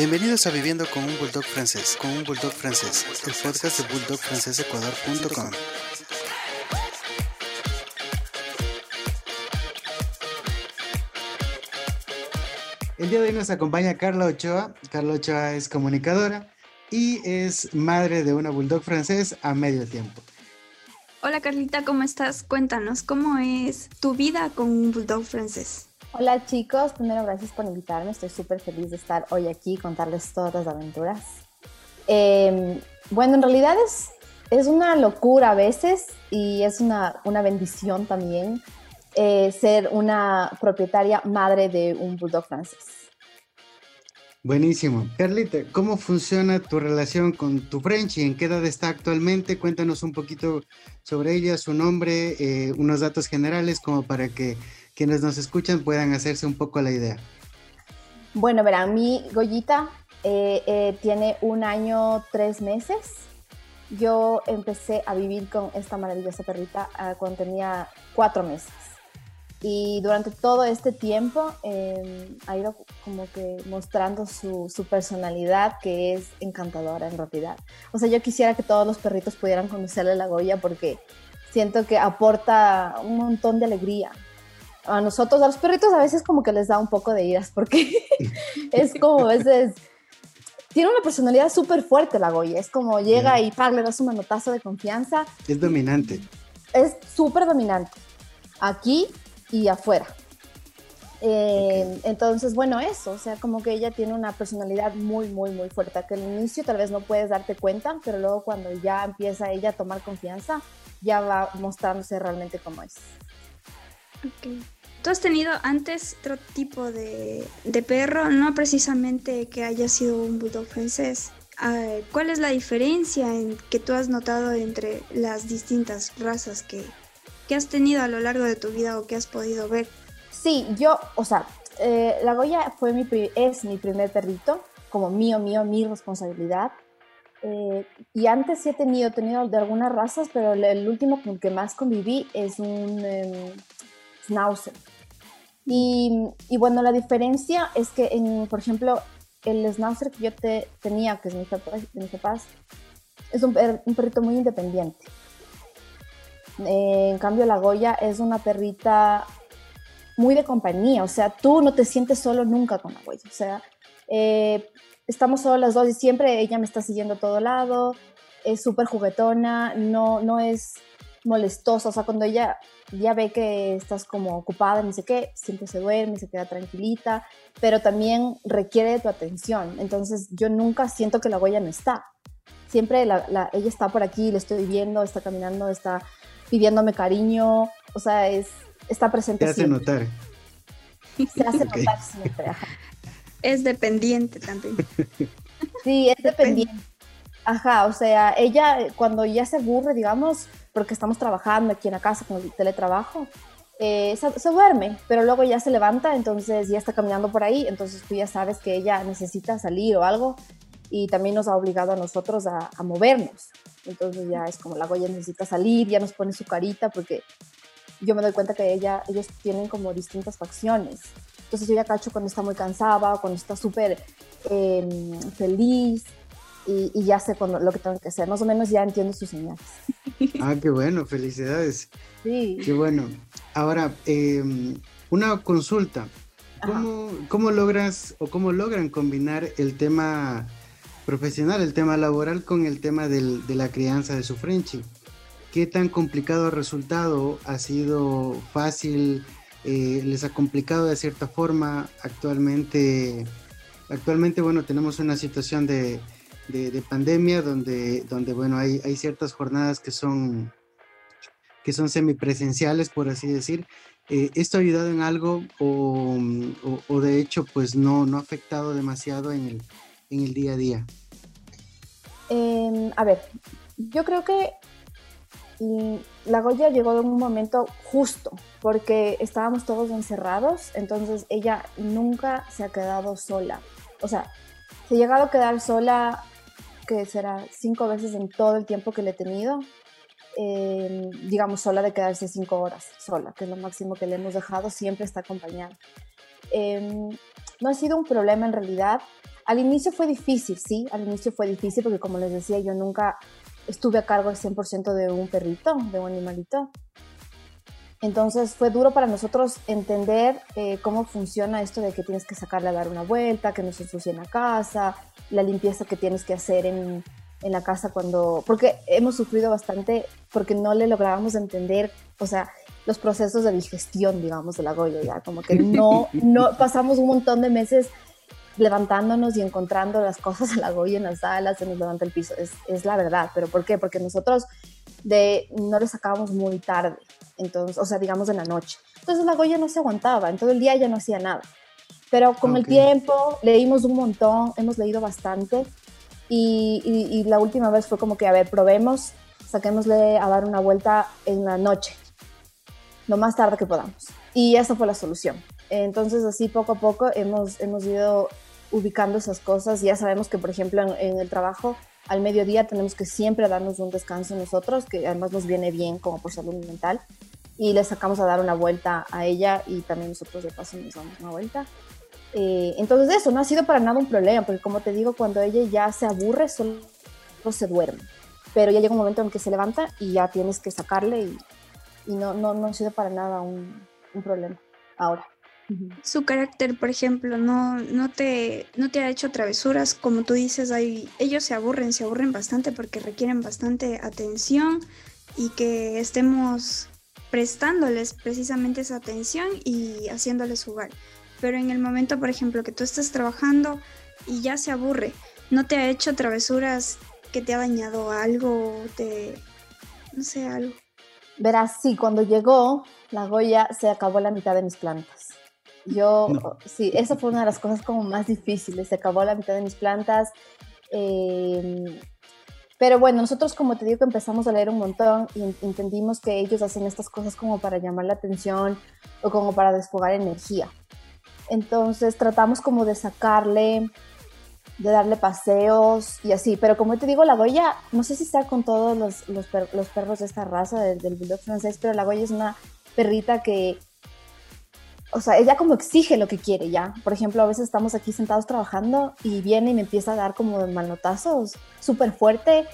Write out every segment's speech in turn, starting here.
Bienvenidos a Viviendo con un Bulldog francés, con un Bulldog francés, el podcast de bulldogfrancesecuador.com. El día de hoy nos acompaña Carla Ochoa. Carla Ochoa es comunicadora y es madre de una Bulldog francés a medio tiempo. Hola Carlita, ¿cómo estás? Cuéntanos, ¿cómo es tu vida con un Bulldog francés? Hola chicos, primero gracias por invitarme, estoy súper feliz de estar hoy aquí y contarles todas las aventuras. Em, bueno, en realidad es, es una locura a veces y es una, una bendición también eh, ser una propietaria madre de un bulldog francés. Buenísimo. Carlita, ¿cómo funciona tu relación con tu Frenchy? ¿En qué edad está actualmente? Cuéntanos un poquito sobre ella, su nombre, eh, unos datos generales como para que quienes nos escuchan puedan hacerse un poco la idea. Bueno, verán, mi Goyita eh, eh, tiene un año, tres meses. Yo empecé a vivir con esta maravillosa perrita ah, cuando tenía cuatro meses. Y durante todo este tiempo em, ha ido como que mostrando su, su, personalidad que es encantadora en realidad. O sea, yo quisiera que todos los perritos pudieran conocerle la Goya porque siento que aporta un montón de alegría. A nosotros, a los perritos a veces como que les da un poco de iras porque es como a veces... Tiene una personalidad súper fuerte la Goya, es como llega y ¡pam! le das un manotazo de confianza. Es dominante. Es súper dominante. Aquí y afuera. Eh, entonces, bueno, eso, o sea, como que ella tiene una personalidad muy, muy, muy fuerte, que al inicio tal vez no puedes darte cuenta, pero luego cuando ya empieza ella a tomar confianza, ya va mostrándose realmente como es. Ok. Tú has tenido antes otro tipo de, de perro, no precisamente que haya sido un bulldog francés. Ah, ¿Cuál es la diferencia en, que tú has notado entre las distintas razas que, que has tenido a lo largo de tu vida o que has podido ver? Sí, yo, o sea, eh, la Goya fue mi, es mi primer perrito, como mío, mío, mi responsabilidad. Eh, y antes sí he tenido, tenido de algunas razas, pero el, último con el que más conviví es un em, Y, bueno, la diferencia es que, por ejemplo, el Schnauzer que yo te, tenía, que es de mis es un, un perrito muy independiente. En cambio, la Goya es una perrita muy de compañía, o sea, tú no te sientes solo nunca con la Goya, o sea, eh, estamos solo las dos y siempre ella me está siguiendo a todo lado, es súper juguetona, no, no es molestosa, o sea, cuando ella ya ve que estás como ocupada, ni sé qué, siempre se duerme, se queda tranquilita, pero también requiere de tu atención, entonces yo nunca siento que la Goya no está, siempre ella está por aquí, le estoy viendo, está caminando, está pidiéndome cariño, o sea, es, está presente. Se hace notar. Se hace notar siempre. Es dependiente también. Sí, es dependiente. Ajá, o sea, ella cuando ya se aburre, digamos, porque estamos trabajando aquí en la casa con el teletrabajo, eh, se, duerme, pero luego ya se levanta, entonces ya está caminando por ahí, entonces tú ya sabes que ella necesita salir o algo y también nos ha obligado a nosotros a, a movernos. Entonces ya es como la Goya necesita salir, ya nos pone su carita porque yo me doy cuenta que ella, ellos tienen como distintas facciones. Entonces yo ya cacho cuando está muy cansada, cuando está súper em, feliz y, y, ya sé cuando, lo que tengo que hacer. Más o menos ya entiendo sus señales. Ah, qué bueno, felicidades. Sí. Qué bueno. Ahora, eh, una consulta. ¿Cómo, ¿Cómo logras o cómo logran combinar el tema profesional, el tema laboral con el tema del, de la crianza de su Frenchy. ¿Qué tan complicado ha resultado? ¿Ha sido fácil? Eh, ¿Les ha complicado de cierta forma? Actualmente, actualmente bueno, tenemos una situación de, de, pandemia donde, donde bueno, hay, hay ciertas jornadas que son, que son semipresenciales, por así decir. Eh, ¿Esto ha ayudado en algo o, o, de hecho pues no, no ha afectado demasiado en el, en el día a día? Eh, a ver, yo creo que la Goya llegó en un momento justo, porque estábamos todos encerrados, entonces ella nunca se ha quedado sola. O sea, se ha llegado a quedar sola, que será cinco veces en todo el tiempo que le he tenido, eh, digamos, sola de quedarse cinco horas sola, que es lo máximo que le hemos dejado, siempre está acompañada. Eh, no ha sido un problema en realidad, Al inicio fue difícil, sí, al inicio fue difícil porque como les decía, yo nunca estuve a cargo del 100% de un perrito, de un animalito. Entonces fue duro para nosotros entender eh, cómo funciona esto de que tienes que sacarle a dar una vuelta, que no se ensucie en la casa, la limpieza que tienes que hacer en, en la casa cuando, porque hemos sufrido bastante porque no le lográbamos entender, o sea, los procesos de digestión, digamos, de la Goya, ya como que no, no pasamos un montón de meses levantándonos y encontrando las cosas a la Goya en las salas, se nos levanta el piso, es, es la verdad, pero ¿por qué? Porque nosotros de, no le sacábamos muy tarde, entonces, o sea, digamos en la noche. Entonces la Goya no se aguantaba, en todo el día ya no hacía nada. Pero con el tiempo leímos un montón, hemos leído bastante y, y, la última vez fue como que, a ver, probemos, saquémosle a dar una vuelta en la noche, lo más tarde que podamos. Y esa fue la solución. Entonces así poco a poco hemos, hemos ido ubicando esas cosas. Ya sabemos que, por ejemplo, en, en, el trabajo al mediodía tenemos que siempre darnos un descanso nosotros, que además nos viene bien como por salud mental. Y le sacamos a dar una vuelta a ella y también nosotros de paso nos damos una vuelta. Eh, entonces eso no ha sido para nada un problema, porque como te digo, cuando ella ya se aburre, solo se duerme. Pero ya llega un momento en que se levanta y ya tienes que sacarle y, no, no, no ha sido para nada un problema ahora. Su carácter, por ejemplo, no, no, te, no te ha hecho travesuras, como tú dices, hay, ellos se aburren, se aburren bastante porque requieren bastante atención y que estemos prestándoles precisamente esa atención y haciéndoles jugar pero en el momento, por ejemplo, que tú estás trabajando y ya se aburre, ¿no te ha hecho travesuras que te ha dañado algo? Te, no sé, algo. Verás, sí, cuando llegó la Goya se acabó la mitad de mis plantas. Yo, sí, eso fue una de las cosas como más difíciles, se acabó la mitad de mis plantas. Em, pero bueno, nosotros como te digo que empezamos a leer un montón y entendimos que ellos hacen estas cosas como para llamar la atención o como para desfogar energía. Entonces tratamos como de sacarle, de darle paseos y así. Pero como te digo, la Goya, no sé si está con todos los, los, perros de esta raza, del, del bulldog francés, pero la Goya es una perrita que, o sea, ella como exige lo que quiere ya. Por ejemplo, a veces estamos aquí sentados trabajando y viene y me empieza a dar como manotazos súper fuerte.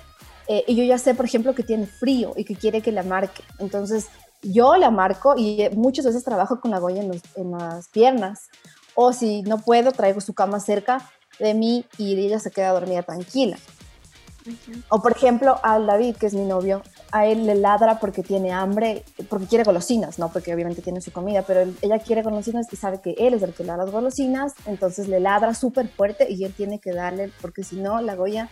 Eh, y yo ya sé, por ejemplo, que tiene frío y que quiere que la marque. Entonces yo la marco y eh, muchas veces trabajo con la Goya en, las piernas. O si no puedo, traigo su cama cerca de mí y ella se queda dormida tranquila. O por ejemplo, al David, que es mi novio, a él le ladra porque tiene hambre, porque quiere golosinas, no porque obviamente tiene su comida, pero ella quiere golosinas y sabe que él es el que le da las golosinas, entonces le ladra súper fuerte y él tiene que darle, porque si no, la Goya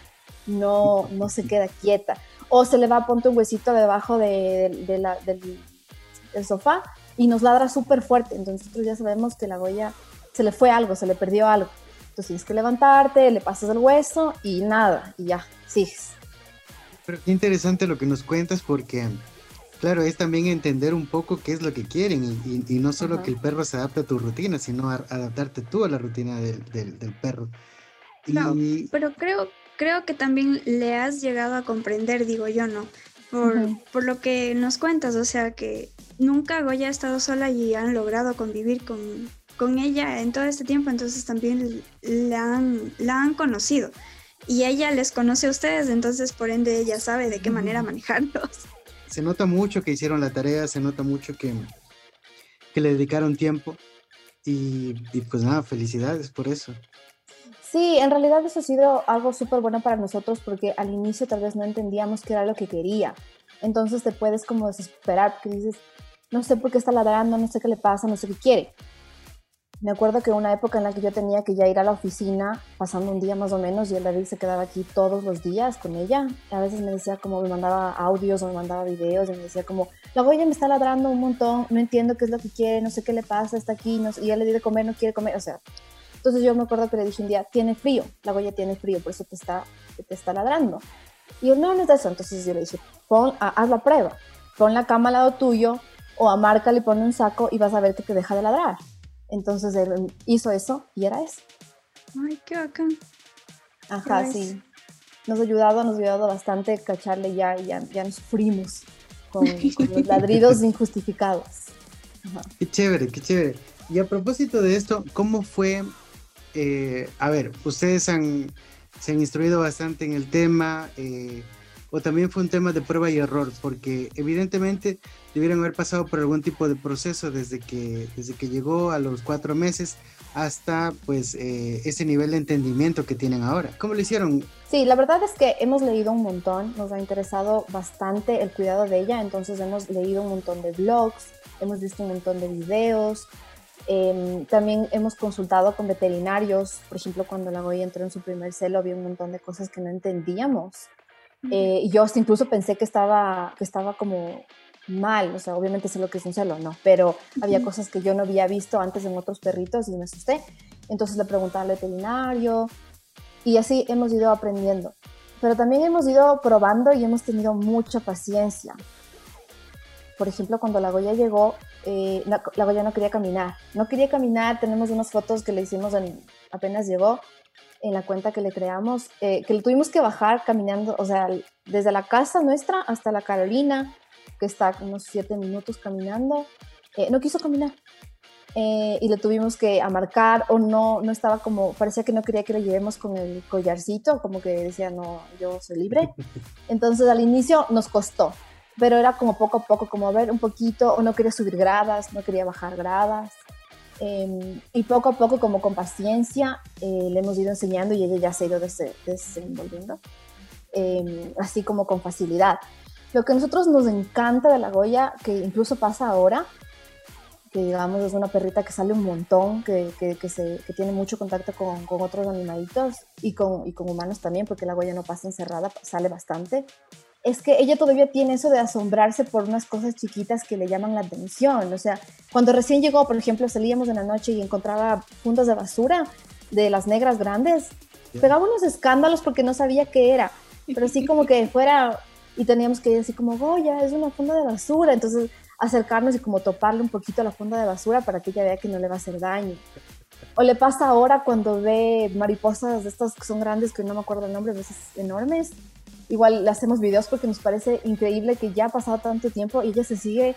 no, no se queda quieta. O se le va a poner un huesito debajo de, del, el sofá y nos ladra súper fuerte. Entonces nosotros ya sabemos que la Goya se le fue algo, se le perdió algo. Entonces tienes que levantarte, le pasas el hueso y nada, y ya, sigues. Pero qué interesante lo que nos cuentas porque, claro, es también entender un poco qué es lo que quieren y, no solo que el perro se adapte a tu rutina, sino adaptarte tú a la rutina del, del, perro. No, pero creo, creo que también le has llegado a comprender, digo yo, ¿no? Por, por lo que nos cuentas, o sea que nunca Goya ha estado sola y han logrado convivir con, con ella en todo este tiempo, entonces también la han, la han conocido. Y ella les conoce a ustedes, entonces por ende ella sabe de qué manera manejarlos. Se nota mucho que hicieron la tarea, se nota mucho que, que le dedicaron tiempo y, y pues nada, felicidades por eso. Sí, en realidad eso ha sido algo súper bueno para nosotros porque al inicio tal vez no entendíamos qué era lo que quería. Entonces te puedes como desesperar porque dices, no sé por qué está ladrando, no sé qué le pasa, no sé qué quiere. Me acuerdo que una época en la que yo tenía que ya ir a la oficina, pasando un día más o menos, y el David se quedaba aquí todos los días con ella. A veces me decía como, me mandaba audios o me mandaba videos, y me decía como, la Goya me está ladrando un montón, no entiendo qué es lo que quiere, no sé qué le pasa, está aquí, no y ya le di de comer, no quiere comer, o sea. Entonces yo me acuerdo que le dije un día, tiene frío, la Goya tiene frío, por eso te está, te está ladrando. Y yo, no, no es eso. Entonces yo le dije, pon, haz la prueba, pon la cama al lado tuyo, o a Marca le pone un saco y vas a ver que te deja de ladrar. Entonces él hizo eso y era eso. Ay, qué bacán. Ajá, sí. Nos ha ayudado, nos ha ayudado bastante cacharle ya y ya, ya nos sufrimos con, los ladridos injustificados. Qué chévere, qué chévere. Y a propósito de esto, ¿cómo fue eh, a ver, ustedes han, se han instruido bastante en el tema, eh, o también fue un tema de prueba y error, porque evidentemente debieron haber pasado por algún tipo de proceso desde que, desde que llegó a los cuatro meses hasta pues eh, ese nivel de entendimiento que tienen ahora. ¿Cómo lo hicieron? Sí, la verdad es que hemos leído un montón, nos ha interesado bastante el cuidado de ella, entonces hemos leído un montón de blogs, hemos visto un montón de videos, em, también hemos consultado con veterinarios, por ejemplo, cuando la Goya entró en su primer celo había un montón de cosas que no entendíamos. Eh, y yo incluso pensé que estaba, que estaba como mal, o sea, obviamente sé lo que es un celo, no, pero había cosas que yo no había visto antes en otros perritos y me asusté. Entonces le preguntaba al veterinario y así hemos ido aprendiendo. Pero también hemos ido probando y hemos tenido mucha paciencia. Por ejemplo, cuando la Goya llegó, eh, la, Goya no quería caminar. No quería caminar, tenemos unas fotos que le hicimos apenas llegó en la cuenta que le creamos, eh, que le tuvimos que bajar caminando, o sea, desde la casa nuestra hasta la Carolina, que está unos siete minutos caminando, eh, no quiso caminar. Eh, y le tuvimos que amarcar o no, no estaba como, parecía que no quería que le llevemos con el collarcito, como que decía, no, yo soy libre. Entonces al inicio nos costó, pero era como poco a poco, como a ver un poquito, o no quería subir gradas, no quería bajar gradas. Em, y poco a poco, como con paciencia, eh, le hemos ido enseñando y ella ya se ha ido desenvolviendo, em, así como con facilidad. Lo que a nosotros nos encanta de la Goya, que incluso pasa ahora, que digamos es una perrita que sale un montón, que, que, se, que tiene mucho contacto con, con, otros animalitos y con, y con humanos también, porque la Goya no pasa encerrada, sale bastante, es que ella todavía tiene eso de asombrarse por unas cosas chiquitas que le llaman la atención. O sea, cuando recién llegó, por ejemplo, salíamos en la noche y encontraba fundas de basura de las negras grandes, pegaba unos escándalos porque no sabía qué era, pero así como que fuera y teníamos que ir así como, Goya, es una funda de basura. Entonces acercarnos y como toparle un poquito a la funda de basura para que ella vea que no le va a hacer daño. O le pasa ahora cuando ve mariposas de estas que son grandes, que no me acuerdo el nombre, a veces enormes. Igual le hacemos videos porque nos parece increíble que ya ha pasado tanto tiempo y ella se sigue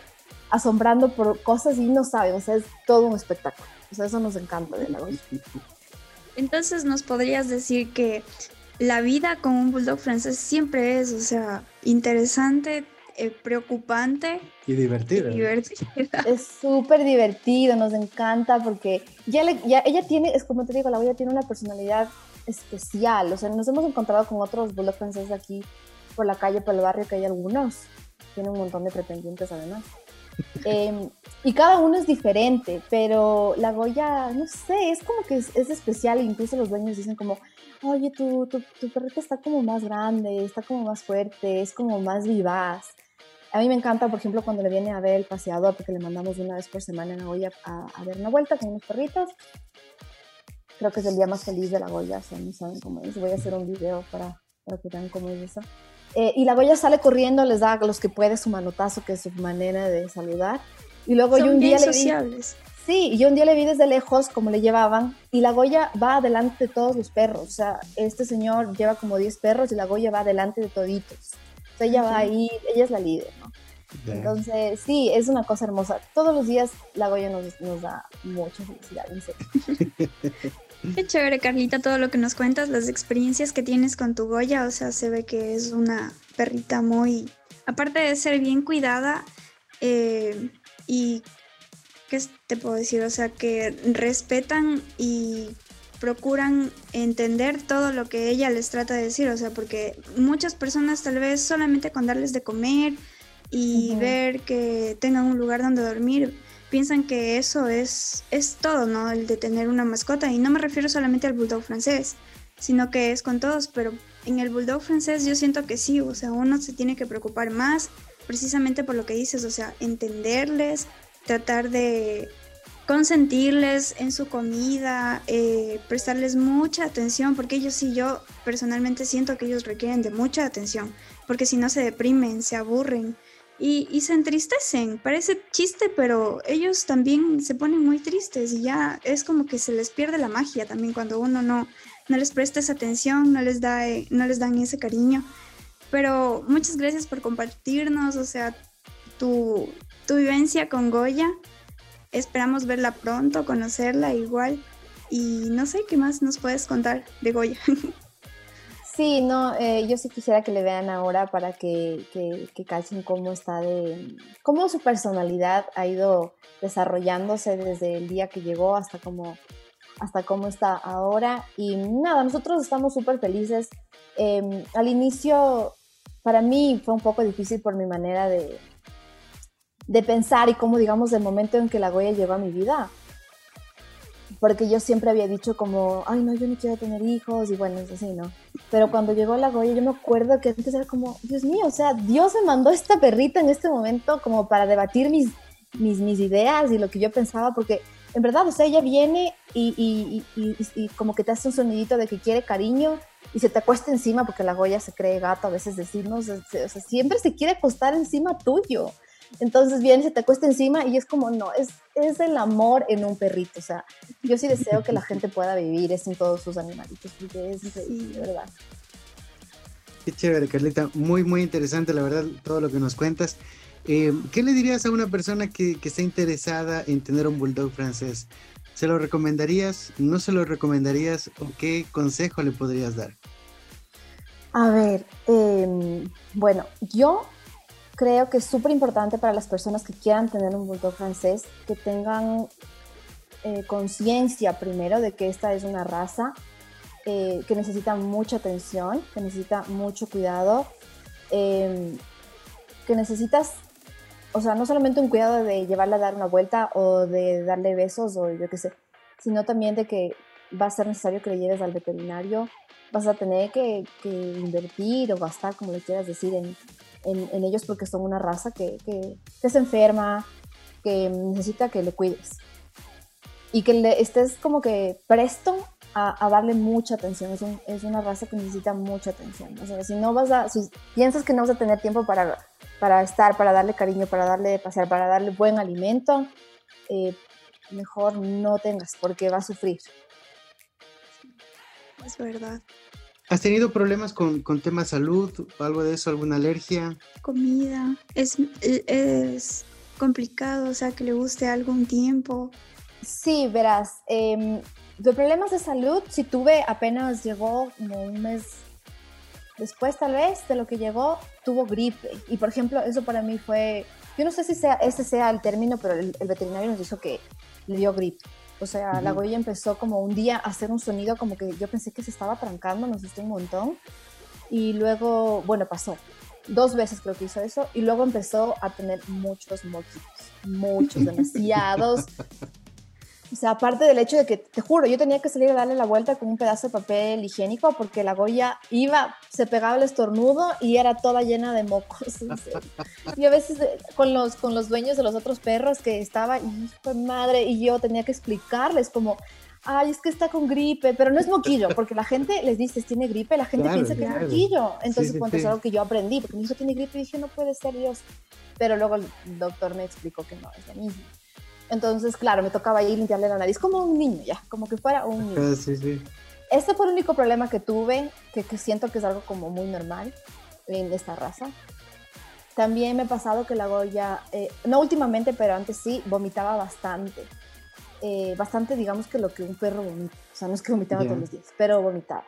asombrando por cosas y no sabe, o sea, es todo un espectáculo. O sea, eso nos encanta de la Goya. Entonces nos podrías decir que la vida con un bulldog francés siempre es, o sea, interesante, eh, preocupante. Y divertida. Es súper divertido, nos encanta porque ya, ya ella tiene, es como te digo, la olla tiene una personalidad especial. O sea, nos hemos encontrado con otros bulldog franceses aquí por la calle, por el barrio, que hay algunos. Tiene un montón de pretendientes además. Em, y cada uno es diferente, pero la Goya, no sé, es como que es, es especial. Incluso los dueños dicen como, oye, tu, tu, tu perrita está como más grande, está como más fuerte, es como más vivaz. A mí me encanta, por ejemplo, cuando le viene a ver el paseador, porque le mandamos una vez por semana a la Goya a, a, ver una vuelta con unos perritos. Creo que es el día más feliz de la Goya, o no saben cómo es. Voy a hacer un video para, para que vean cómo es eso. Eh, y la Goya sale corriendo, les da a los que puede su manotazo, que es su manera de saludar. Y luego yo un día sociables. le Sí, yo un día le vi desde lejos cómo le llevaban y la Goya va adelante de todos los perros. O sea, este señor lleva como 10 perros y la Goya va adelante de toditos. O sea, ella va ahí, ella es la líder, ¿no? Entonces, sí, es una cosa hermosa. Todos los días la Goya nos, nos da mucha felicidad, en serio. Qué chévere, Carlita, todo lo que nos cuentas, las experiencias que tienes con tu Goya. O sea, se ve que es una perrita muy. Aparte de ser bien cuidada eh, y ¿qué te puedo decir? O sea, que respetan y procuran entender todo lo que ella les trata de decir, o sea, porque muchas personas tal vez solamente con darles de comer y ver que tengan un lugar donde dormir, piensan que eso es, es todo, ¿no? El de tener una mascota, y no me refiero solamente al bulldog francés, sino que es con todos, pero en el bulldog francés yo siento que sí, o sea, uno se tiene que preocupar más precisamente por lo que dices, o sea, entenderles, tratar de consentirles en su comida, eh, prestarles mucha atención, porque ellos sí, yo personalmente siento que ellos requieren de mucha atención, porque si no se deprimen, se aburren y, se entristecen. Parece chiste, pero ellos también se ponen muy tristes y ya es como que se les pierde la magia también cuando uno no, no les presta esa atención, no les, da, eh, no les dan ese cariño. Pero muchas gracias por compartirnos, o sea, tu, tu vivencia con Goya. Esperamos verla pronto, conocerla igual. Y no sé qué más nos puedes contar de Goya. Sí, no, eh, yo sí quisiera que le vean ahora para que, que, cachen cómo está de, cómo su personalidad ha ido desarrollándose desde el día que llegó hasta cómo, hasta cómo está ahora. Y nada, nosotros estamos súper felices. Em, al inicio, para mí fue un poco difícil por mi manera de, de pensar y cómo, digamos, el momento en que la Goya llegó a mi vida porque yo siempre había dicho como, ay, no, yo no quiero tener hijos, y bueno, es así, ¿no? Pero cuando llegó la Goya, yo me acuerdo que antes era como, Dios mío, o sea, Dios me mandó esta perrita en este momento como para debatir mis, mis, mis ideas y lo que yo pensaba, porque en verdad, o sea, ella viene y, y, y, y, como que te hace un sonidito de que quiere cariño y se te acuesta encima, porque la Goya se cree gato, a veces decimos, o sea, siempre se quiere acostar encima tuyo. Entonces viene, se te acuesta encima y es como, no, es, es el amor en un perrito. O sea, yo sí deseo que la gente pueda vivir eso en todos sus animalitos, porque es de verdad. Qué chévere, Carlita. Muy, muy interesante, la verdad, todo lo que nos cuentas. Eh, ¿Qué le dirías a una persona que, que está interesada en tener un bulldog francés? ¿Se lo recomendarías? ¿No se lo recomendarías? ¿O qué consejo le podrías dar? A ver, em, bueno, yo creo que es súper importante para las personas que quieran tener un bulldog francés que tengan eh, conciencia primero de que esta es una raza eh, que necesita mucha atención, que necesita mucho cuidado, em, que necesitas, o sea, no solamente un cuidado de llevarla a dar una vuelta o de darle besos o yo qué sé, sino también de que va a ser necesario que le lleves al veterinario, vas a tener que, que invertir o gastar, como le quieras decir, en, en, ellos porque son una raza que, que, se enferma, que necesita que le cuides y que le estés como que presto a, darle mucha atención. Es, una raza que necesita mucha atención. O sea, si no vas a, si piensas que no vas a tener tiempo para, para estar, para darle cariño, para darle pasear, para darle buen alimento, eh, mejor no tengas porque va a sufrir. Es verdad. ¿Has tenido problemas con, con tema salud o algo de eso, alguna alergia? Comida, es, es complicado, o sea, que le guste algo un tiempo. Sí, verás, eh, de problemas de salud, si tuve apenas llegó como un mes después tal vez de lo que llegó, tuvo gripe. Y por ejemplo, eso para mí fue, yo no sé si sea, ese sea el término, pero el, el veterinario nos dijo que le dio gripe. O sea, la goya empezó como un día a hacer un sonido como que yo pensé que se estaba trancando, nos gustó un montón. Y luego, bueno, pasó. Dos veces creo que hizo eso. Y luego empezó a tener muchos moquitos. Muchos, demasiados. O sea, aparte del hecho de que, te juro, yo tenía que salir a darle la vuelta con un pedazo de papel higiénico porque la Goya iba, se pegaba el estornudo y era toda llena de mocos. Y a veces eh, con los, con los dueños de los otros perros que estaba, y madre, y yo tenía que explicarles como, ay, es que está con gripe, pero no es moquillo, porque la gente les dice, tiene gripe, la gente piensa que es moquillo. Entonces, cuando es algo que yo aprendí, porque mi hijo tiene gripe, dije, no puede ser Dios. Pero luego el doctor me explicó que no, es lo mismo. Entonces, claro, me tocaba ir limpiarle la nariz como un niño, ya, como que fuera un niño. Sí, sí. Este fue el único problema que tuve, que, siento que es algo como muy normal en esta raza. También me ha pasado que la Goya, eh, no últimamente, pero antes sí, vomitaba bastante. Eh, bastante, digamos que lo que un perro vomita. O sea, no es que vomitaba todos los días, pero vomitaba.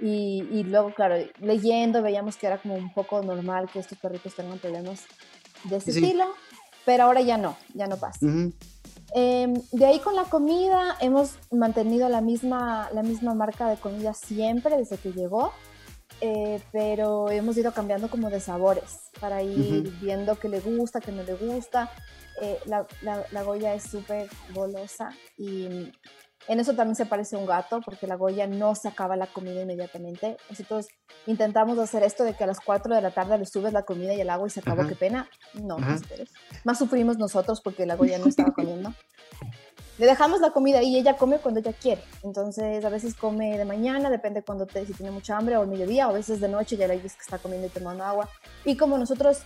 Y, y, luego, claro, leyendo veíamos que era como un poco normal que estos perritos tengan problemas de ese estilo pero ahora ya no, ya no pasa. Em, de ahí con la comida hemos mantenido la misma, la misma marca de comida siempre desde que llegó, eh, pero hemos ido cambiando como de sabores para ir viendo qué le gusta, qué no le gusta. Eh, la, la, la, Goya es súper golosa y en eso también se parece a un gato, porque la Goya no se acaba la comida inmediatamente. Nosotros intentamos hacer esto de que a las 4 de la tarde le subes la comida y el agua y se acabó, qué pena. No, no Más sufrimos nosotros porque la Goya no estaba comiendo. le dejamos la comida y ella come cuando ella quiere. Entonces, a veces come de mañana, depende cuando te, si tiene mucha hambre, o al mediodía, o a veces de noche ya le dices que está comiendo y tomando agua. Y como nosotros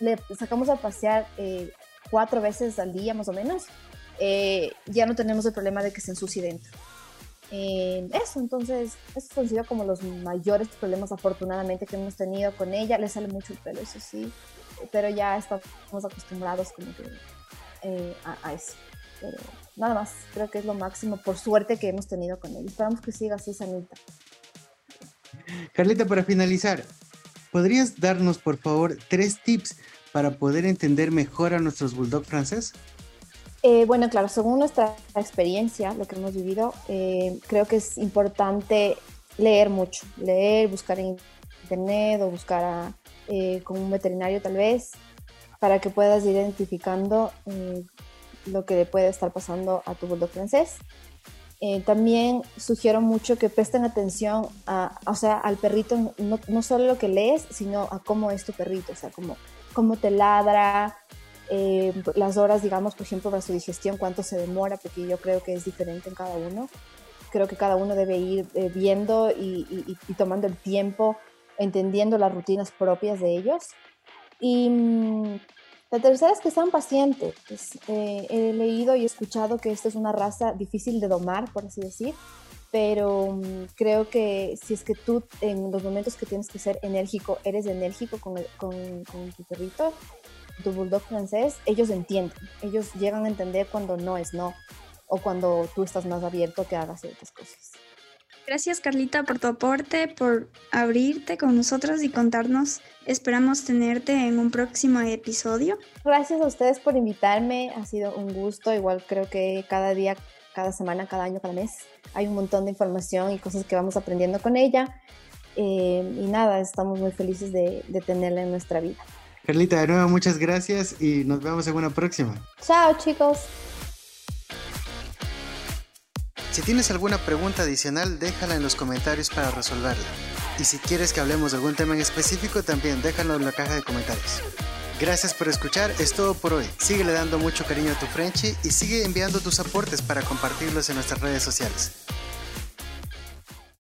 le sacamos a pasear eh, cuatro veces al día más o menos, eh, ya no tenemos el problema de que se ensucie dentro. eso, entonces, esos han sido como los mayores problemas afortunadamente que hemos tenido con ella. Le sale mucho el pelo, eso sí, pero ya estamos acostumbrados como que eh, a, eso. nada más, creo que es lo máximo, por suerte que hemos tenido con él. Esperamos que siga así sanita. Carlita, para finalizar, ¿podrías darnos por favor tres tips para poder entender mejor a nuestros bulldog francés? Eh, bueno, claro, según nuestra experiencia, lo que hemos vivido, eh, creo que es importante leer mucho, leer, buscar en internet o buscar eh, con un veterinario tal vez, para que puedas ir identificando lo que le puede estar pasando a tu bulldog francés. también sugiero mucho que presten atención a, o sea, al perrito, no, no, solo lo que lees, sino a cómo es tu perrito, o sea, cómo, cómo te ladra, eh, las horas, digamos, por ejemplo, para su digestión, cuánto se demora, porque yo creo que es diferente en cada uno. Creo que cada uno debe ir eh, viendo y, tomando el tiempo, entendiendo las rutinas propias de ellos. Y mm, la tercera es que sean pacientes. Eh, he leído y escuchado que esta es una raza difícil de domar, por así decir, pero mm, creo que si es que tú en los momentos que tienes que ser enérgico, eres enérgico con, con, con tu perrito, tu bulldog francés, ellos entienden, ellos llegan a entender cuando no es no o cuando tú estás más abierto que hagas ciertas cosas. Gracias Carlita por tu aporte, por abrirte con nosotros y contarnos. Esperamos tenerte en un próximo episodio. Gracias a ustedes por invitarme, ha sido un gusto. Igual creo que cada día, cada semana, cada año, cada mes hay un montón de información y cosas que vamos aprendiendo con ella. Eh, y nada, estamos muy felices de, de tenerla en nuestra vida. Carlita, de nuevo muchas gracias y nos vemos en una próxima. Chao chicos. Si tienes alguna pregunta adicional, déjala en los comentarios para resolverla. Y si quieres que hablemos de algún tema en específico, también déjalo en la caja de comentarios. Gracias por escuchar, es todo por hoy. Síguele dando mucho cariño a tu Frenchy y sigue enviando tus aportes para compartirlos en nuestras redes sociales.